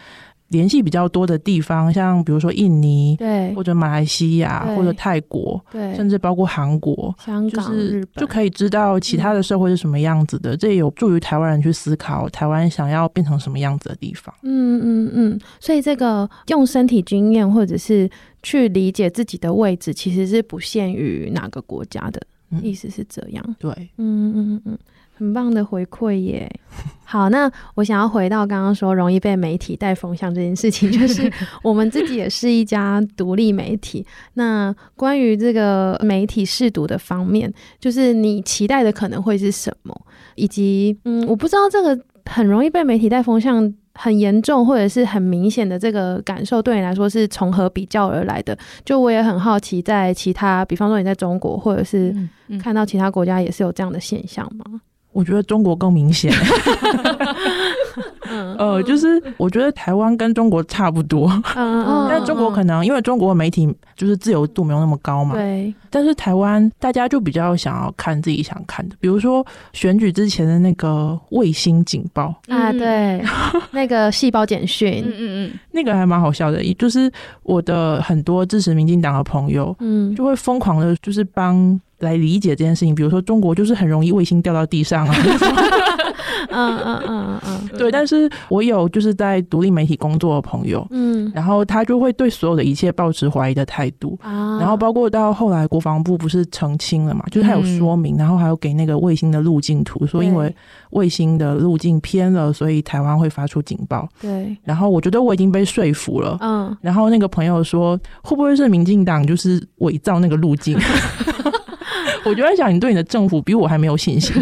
联系比较多的地方，像比如说印尼，对，或者马来西亚，或者泰国，对，甚至包括韩国、香港、就是、日本，就可以知道其他的社会是什么样子的。嗯、这也有助于台湾人去思考台湾想要变成什么样子的地方。嗯嗯嗯，所以这个用身体经验，或者是去理解自己的位置，其实是不限于哪个国家的，嗯、意思是这样。对，嗯嗯嗯。很棒的回馈耶！*laughs* 好，那我想要回到刚刚说容易被媒体带风向这件事情，*laughs* 就是我们自己也是一家独立媒体。那关于这个媒体试读的方面，就是你期待的可能会是什么？以及，嗯，我不知道这个很容易被媒体带风向很严重或者是很明显的这个感受，对你来说是从何比较而来的？就我也很好奇，在其他，比方说你在中国，或者是看到其他国家也是有这样的现象吗？我觉得中国更明显，*laughs* 呃，就是我觉得台湾跟中国差不多，嗯，但中国可能因为中国的媒体就是自由度没有那么高嘛，对。但是台湾大家就比较想要看自己想看的，比如说选举之前的那个卫星警报。啊，对，*laughs* 那个细胞简讯，嗯嗯嗯，那个还蛮好笑的，就是我的很多支持民进党的朋友，嗯，就会疯狂的，就是帮。来理解这件事情，比如说中国就是很容易卫星掉到地上啊，*laughs* 嗯嗯嗯嗯，对。但是我有就是在独立媒体工作的朋友，嗯，然后他就会对所有的一切抱持怀疑的态度啊。然后包括到后来国防部不是澄清了嘛，就是他有说明，然后还有给那个卫星的路径图，说因为卫星的路径偏了，所以台湾会发出警报。对。然后我觉得我已经被说服了，嗯。然后那个朋友说，会不会是民进党就是伪造那个路径？*laughs* 我就在想，你对你的政府比我还没有信心，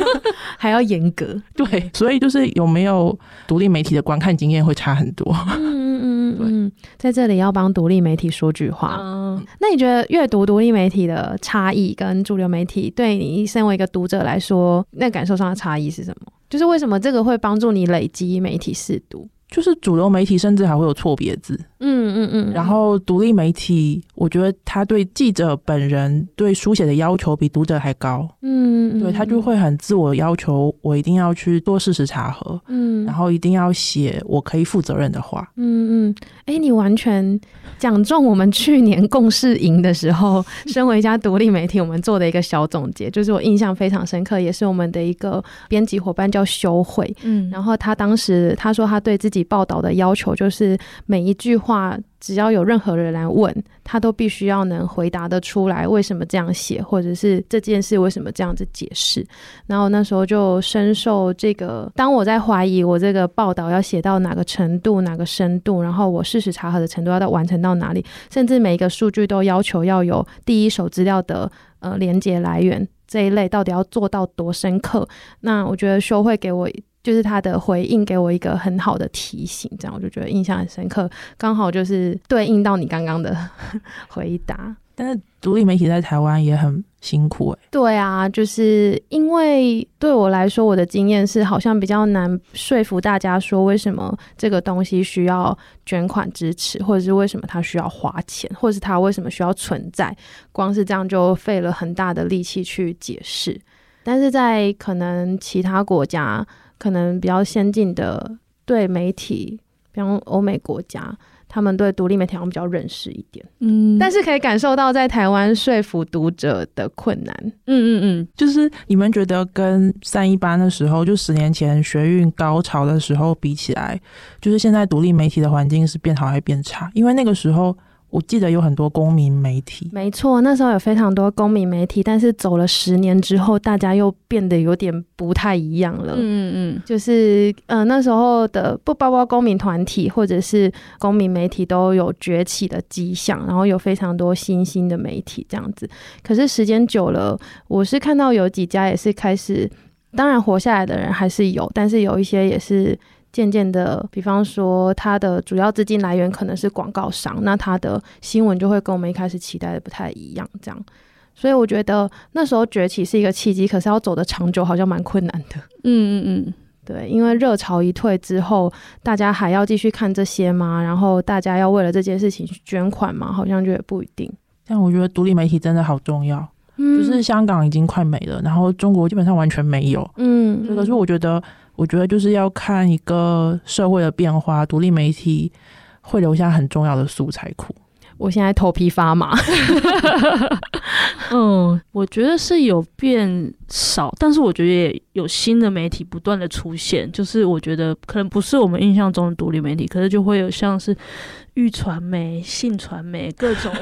*laughs* 还要严格。*laughs* 对，所以就是有没有独立媒体的观看经验会差很多。嗯嗯嗯 *laughs* 嗯，在这里要帮独立媒体说句话。嗯，那你觉得阅读独立媒体的差异跟主流媒体对你身为一个读者来说，那感受上的差异是什么？就是为什么这个会帮助你累积媒体试读？就是主流媒体甚至还会有错别字，嗯嗯嗯，然后独立媒体，我觉得他对记者本人对书写的要求比读者还高，嗯，嗯，对他就会很自我要求，我一定要去做事实查核，嗯，然后一定要写我可以负责任的话，嗯嗯，哎、欸，你完全讲中我们去年共事营的时候，*laughs* 身为一家独立媒体，我们做的一个小总结，就是我印象非常深刻，也是我们的一个编辑伙伴叫修慧，嗯，然后他当时他说他对自己。报道的要求就是每一句话，只要有任何人来问，他都必须要能回答得出来，为什么这样写，或者是这件事为什么这样子解释。然后那时候就深受这个，当我在怀疑我这个报道要写到哪个程度、哪个深度，然后我事实查核的程度要到完成到哪里，甚至每一个数据都要求要有第一手资料的呃连接来源这一类，到底要做到多深刻？那我觉得修会给我。就是他的回应给我一个很好的提醒，这样我就觉得印象很深刻，刚好就是对应到你刚刚的回答。但是独立媒体在台湾也很辛苦诶、欸。对啊，就是因为对我来说，我的经验是好像比较难说服大家说为什么这个东西需要捐款支持，或者是为什么它需要花钱，或者是它为什么需要存在，光是这样就费了很大的力气去解释。但是在可能其他国家。可能比较先进的对媒体，比方欧美国家，他们对独立媒体好像比较认识一点，嗯，但是可以感受到在台湾说服读者的困难，嗯嗯嗯，就是你们觉得跟三一八的时候，就十年前学运高潮的时候比起来，就是现在独立媒体的环境是变好还是变差？因为那个时候。我记得有很多公民媒体，没错，那时候有非常多公民媒体，但是走了十年之后，大家又变得有点不太一样了。嗯嗯，就是呃那时候的不包括公民团体或者是公民媒体都有崛起的迹象，然后有非常多新兴的媒体这样子。可是时间久了，我是看到有几家也是开始，当然活下来的人还是有，但是有一些也是。渐渐的，比方说，它的主要资金来源可能是广告商，那它的新闻就会跟我们一开始期待的不太一样。这样，所以我觉得那时候崛起是一个契机，可是要走得长久好像蛮困难的。嗯嗯嗯，对，因为热潮一退之后，大家还要继续看这些吗？然后大家要为了这件事情去捐款吗？好像就也不一定。但我觉得独立媒体真的好重要。嗯，就是香港已经快没了，然后中国基本上完全没有。嗯，可是我觉得。我觉得就是要看一个社会的变化，独立媒体会留下很重要的素材库。我现在头皮发麻。*laughs* 嗯，我觉得是有变少，但是我觉得也有新的媒体不断的出现。就是我觉得可能不是我们印象中的独立媒体，可是就会有像是。预传媒、性传媒各种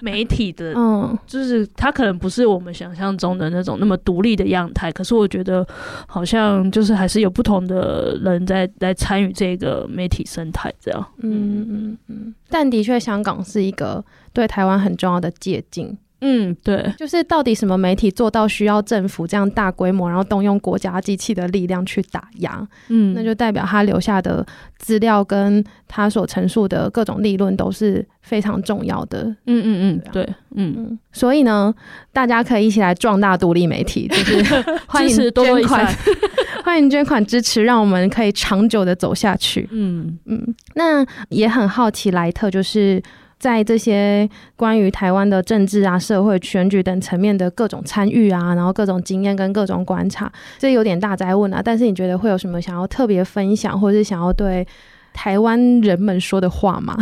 媒体的，嗯，就是它可能不是我们想象中的那种那么独立的样态，可是我觉得好像就是还是有不同的人在在参与这个媒体生态这样。嗯嗯嗯，但的确，香港是一个对台湾很重要的借鉴。嗯，对，就是到底什么媒体做到需要政府这样大规模，然后动用国家机器的力量去打压，嗯，那就代表他留下的资料跟他所陈述的各种立论都是非常重要的。嗯嗯嗯，对，嗯嗯，所以呢，大家可以一起来壮大独立媒体，就是 *laughs* 欢迎捐款，*laughs* 欢迎捐款支持，让我们可以长久的走下去。嗯嗯，那也很好奇莱特就是。在这些关于台湾的政治啊、社会选举等层面的各种参与啊，然后各种经验跟各种观察，这有点大灾问啊。但是你觉得会有什么想要特别分享，或者是想要对台湾人们说的话吗？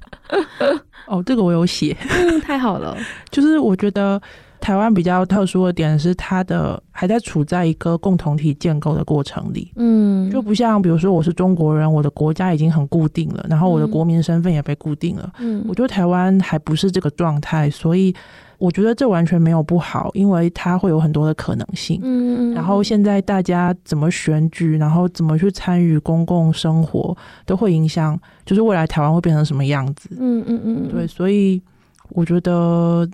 *laughs* 哦，这个我有写，嗯，太好了。*laughs* 就是我觉得。台湾比较特殊的点是，它的还在处在一个共同体建构的过程里，嗯，就不像比如说我是中国人，我的国家已经很固定了，然后我的国民身份也被固定了，嗯，我觉得台湾还不是这个状态，所以我觉得这完全没有不好，因为它会有很多的可能性，嗯，然后现在大家怎么选举，然后怎么去参与公共生活，都会影响，就是未来台湾会变成什么样子，嗯嗯嗯，对，所以我觉得。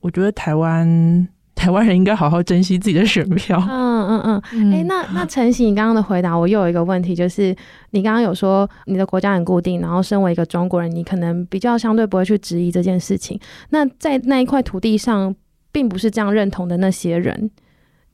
我觉得台湾台湾人应该好好珍惜自己的选票。嗯嗯嗯。哎、欸，那那承袭你刚刚的回答，我又有一个问题，就是你刚刚有说你的国家很固定，然后身为一个中国人，你可能比较相对不会去质疑这件事情。那在那一块土地上，并不是这样认同的那些人，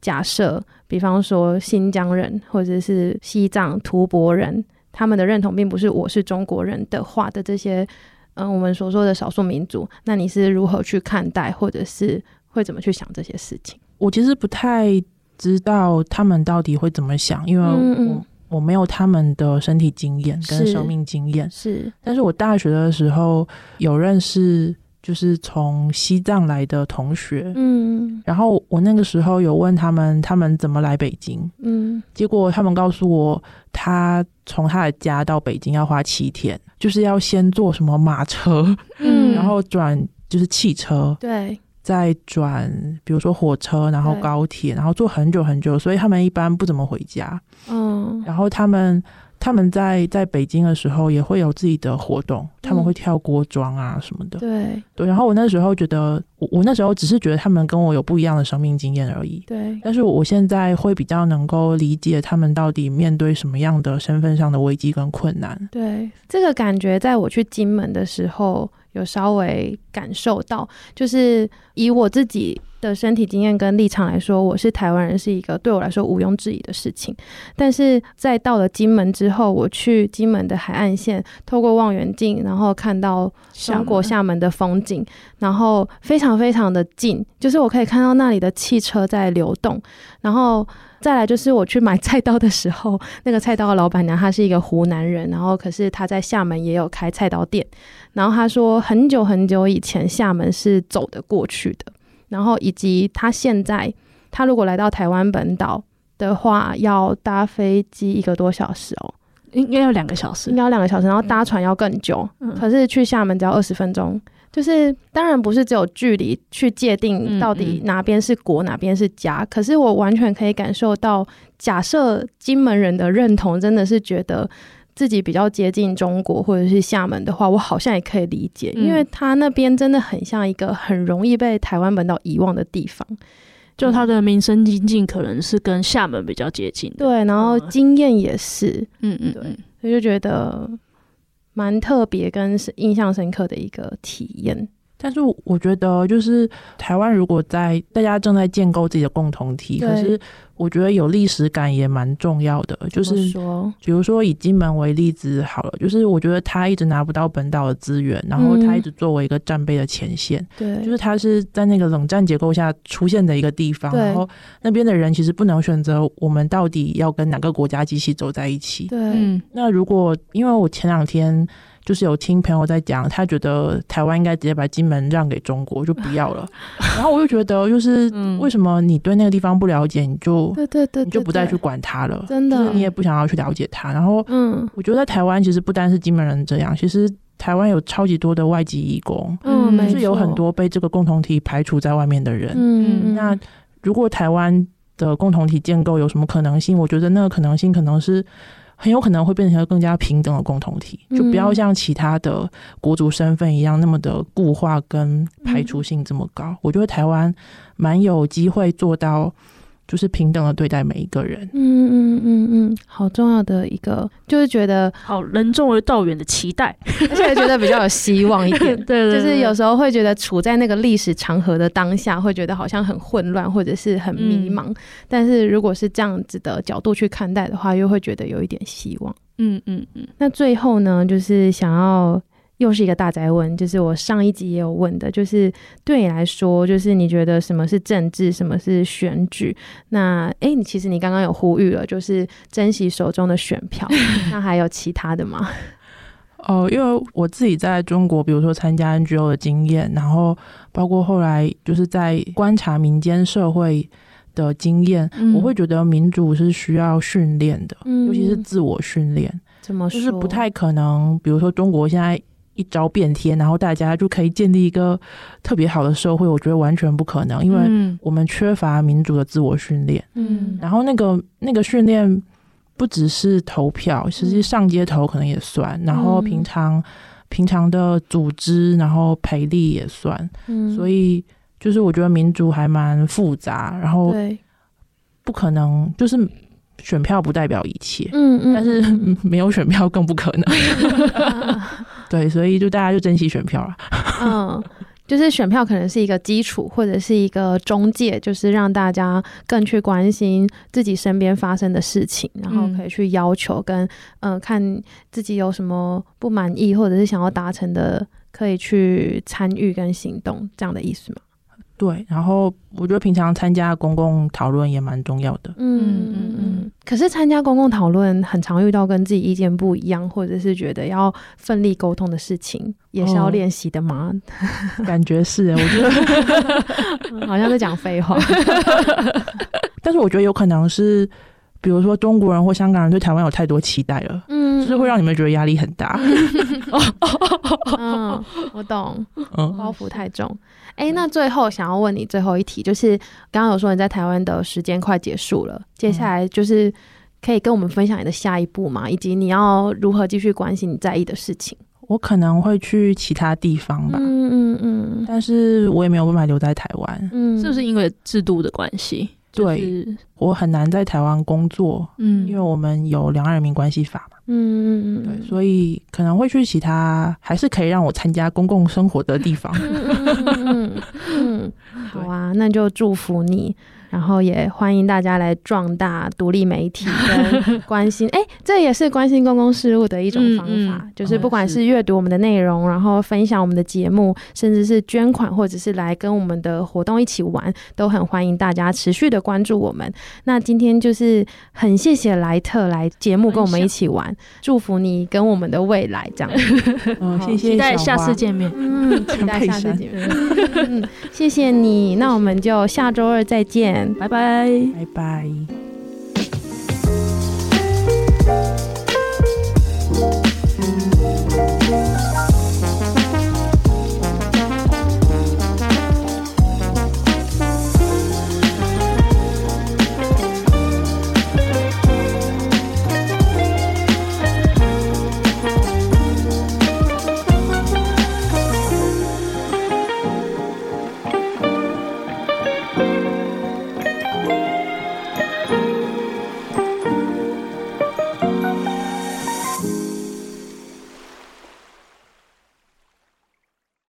假设比方说新疆人或者是西藏吐蕃人他们的认同并不是我是中国人的话的这些，嗯、呃，我们所说的少数民族，那你是如何去看待，或者是会怎么去想这些事情？我其实不太知道他们到底会怎么想，因为我、嗯、我没有他们的身体经验跟生命经验，是。但是我大学的时候有认识。就是从西藏来的同学，嗯，然后我那个时候有问他们，他们怎么来北京，嗯，结果他们告诉我，他从他的家到北京要花七天，就是要先坐什么马车，嗯，然后转就是汽车，对，再转比如说火车，然后高铁，然后坐很久很久，所以他们一般不怎么回家，嗯，然后他们。他们在在北京的时候也会有自己的活动，他们会跳锅庄啊什么的。嗯、对对，然后我那时候觉得，我我那时候只是觉得他们跟我有不一样的生命经验而已。对，但是我现在会比较能够理解他们到底面对什么样的身份上的危机跟困难。对，这个感觉在我去金门的时候有稍微感受到，就是以我自己。的身体经验跟立场来说，我是台湾人是一个对我来说毋庸置疑的事情。但是在到了金门之后，我去金门的海岸线，透过望远镜，然后看到中国厦门的风景，然后非常非常的近，就是我可以看到那里的汽车在流动。然后再来就是我去买菜刀的时候，那个菜刀的老板娘她是一个湖南人，然后可是她在厦门也有开菜刀店。然后她说，很久很久以前厦门是走得过去的。然后以及他现在，他如果来到台湾本岛的话，要搭飞机一个多小时哦，应该要两个小时，应该要两个小时，然后搭船要更久。嗯、可是去厦门只要二十分钟，就是当然不是只有距离去界定到底哪边是国，哪边是家。可是我完全可以感受到，假设金门人的认同真的是觉得。自己比较接近中国或者是厦门的话，我好像也可以理解，因为他那边真的很像一个很容易被台湾本岛遗忘的地方，就他的民生经济可能是跟厦门比较接近的，对，然后经验也是，嗯嗯，对，所以就觉得蛮特别跟印象深刻的一个体验。但是我觉得，就是台湾如果在大家正在建构自己的共同体，可是。我觉得有历史感也蛮重要的，就是说，比如说以金门为例子好了，就是我觉得他一直拿不到本岛的资源，然后他一直作为一个战备的前线，对，就是他是在那个冷战结构下出现的一个地方，然后那边的人其实不能选择我们到底要跟哪个国家机器走在一起，对，那如果因为我前两天。就是有听朋友在讲，他觉得台湾应该直接把金门让给中国，就不要了。然后我就觉得，就是为什么你对那个地方不了解，你就对对对，你就不再去管他了，真的，你也不想要去了解他。然后，嗯，我觉得在台湾其实不单是金门人这样，其实台湾有超级多的外籍义工，嗯，就是有很多被这个共同体排除在外面的人。嗯，那如果台湾的共同体建构有什么可能性？我觉得那个可能性可能是。很有可能会变成一个更加平等的共同体，就不要像其他的国族身份一样那么的固化跟排除性这么高。我觉得台湾蛮有机会做到。就是平等的对待每一个人，嗯嗯嗯嗯，好重要的一个，就是觉得好任重而道远的期待，*laughs* 而且觉得比较有希望一点。对，对，对，就是有时候会觉得处在那个历史长河的当下，会觉得好像很混乱或者是很迷茫。嗯、但是如果是这样子的角度去看待的话，又会觉得有一点希望。嗯嗯嗯。那最后呢，就是想要。又是一个大宅问，就是我上一集也有问的，就是对你来说，就是你觉得什么是政治，什么是选举？那哎，你其实你刚刚有呼吁了，就是珍惜手中的选票。*laughs* 那还有其他的吗？哦，因为我自己在中国，比如说参加 NGO 的经验，然后包括后来就是在观察民间社会的经验，嗯、我会觉得民主是需要训练的，嗯、尤其是自我训练。怎么说？就是不太可能，比如说中国现在。一招变天，然后大家就可以建立一个特别好的社会。我觉得完全不可能，因为我们缺乏民主的自我训练。嗯，然后那个那个训练不只是投票，实际上街头可能也算。然后平常、嗯、平常的组织，然后培力也算。嗯，所以就是我觉得民主还蛮复杂，然后不可能就是选票不代表一切。嗯嗯，但是 *laughs* 没有选票更不可能。*laughs* 对，所以就大家就珍惜选票了。嗯，就是选票可能是一个基础，或者是一个中介，就是让大家更去关心自己身边发生的事情，然后可以去要求跟嗯、呃，看自己有什么不满意，或者是想要达成的，可以去参与跟行动，这样的意思吗？对，然后我觉得平常参加公共讨论也蛮重要的。嗯嗯嗯。可是参加公共讨论，很常遇到跟自己意见不一样，或者是觉得要奋力沟通的事情，也是要练习的吗？哦、*laughs* 感觉是，我觉得 *laughs* 好像在讲废话。*laughs* 但是我觉得有可能是。比如说，中国人或香港人对台湾有太多期待了，嗯，就是会让你们觉得压力很大。嗯，我懂，包袱太重。哎、欸，那最后想要问你最后一题，就是刚刚有说你在台湾的时间快结束了，接下来就是可以跟我们分享你的下一步吗？以及你要如何继续关心你在意的事情？我可能会去其他地方吧，嗯嗯嗯，但是我也没有办法留在台湾，嗯，是不是因为制度的关系？对，就是、我很难在台湾工作，嗯，因为我们有《两岸人民关系法》嘛，嗯嗯嗯，对，所以可能会去其他还是可以让我参加公共生活的地方。嗯，嗯，*laughs* 好啊，那就祝福你。然后也欢迎大家来壮大独立媒体跟关心，哎，这也是关心公共事务的一种方法，嗯嗯、就是不管是阅读我们的内容，然后分享我们的节目，甚至是捐款，或者是来跟我们的活动一起玩，都很欢迎大家持续的关注我们。那今天就是很谢谢莱特来节目跟我们一起玩，祝福你跟我们的未来这样。嗯，谢谢，期待下次见面。嗯，期待下次见面。*laughs* 嗯，谢谢你，那我们就下周二再见。拜拜，拜拜。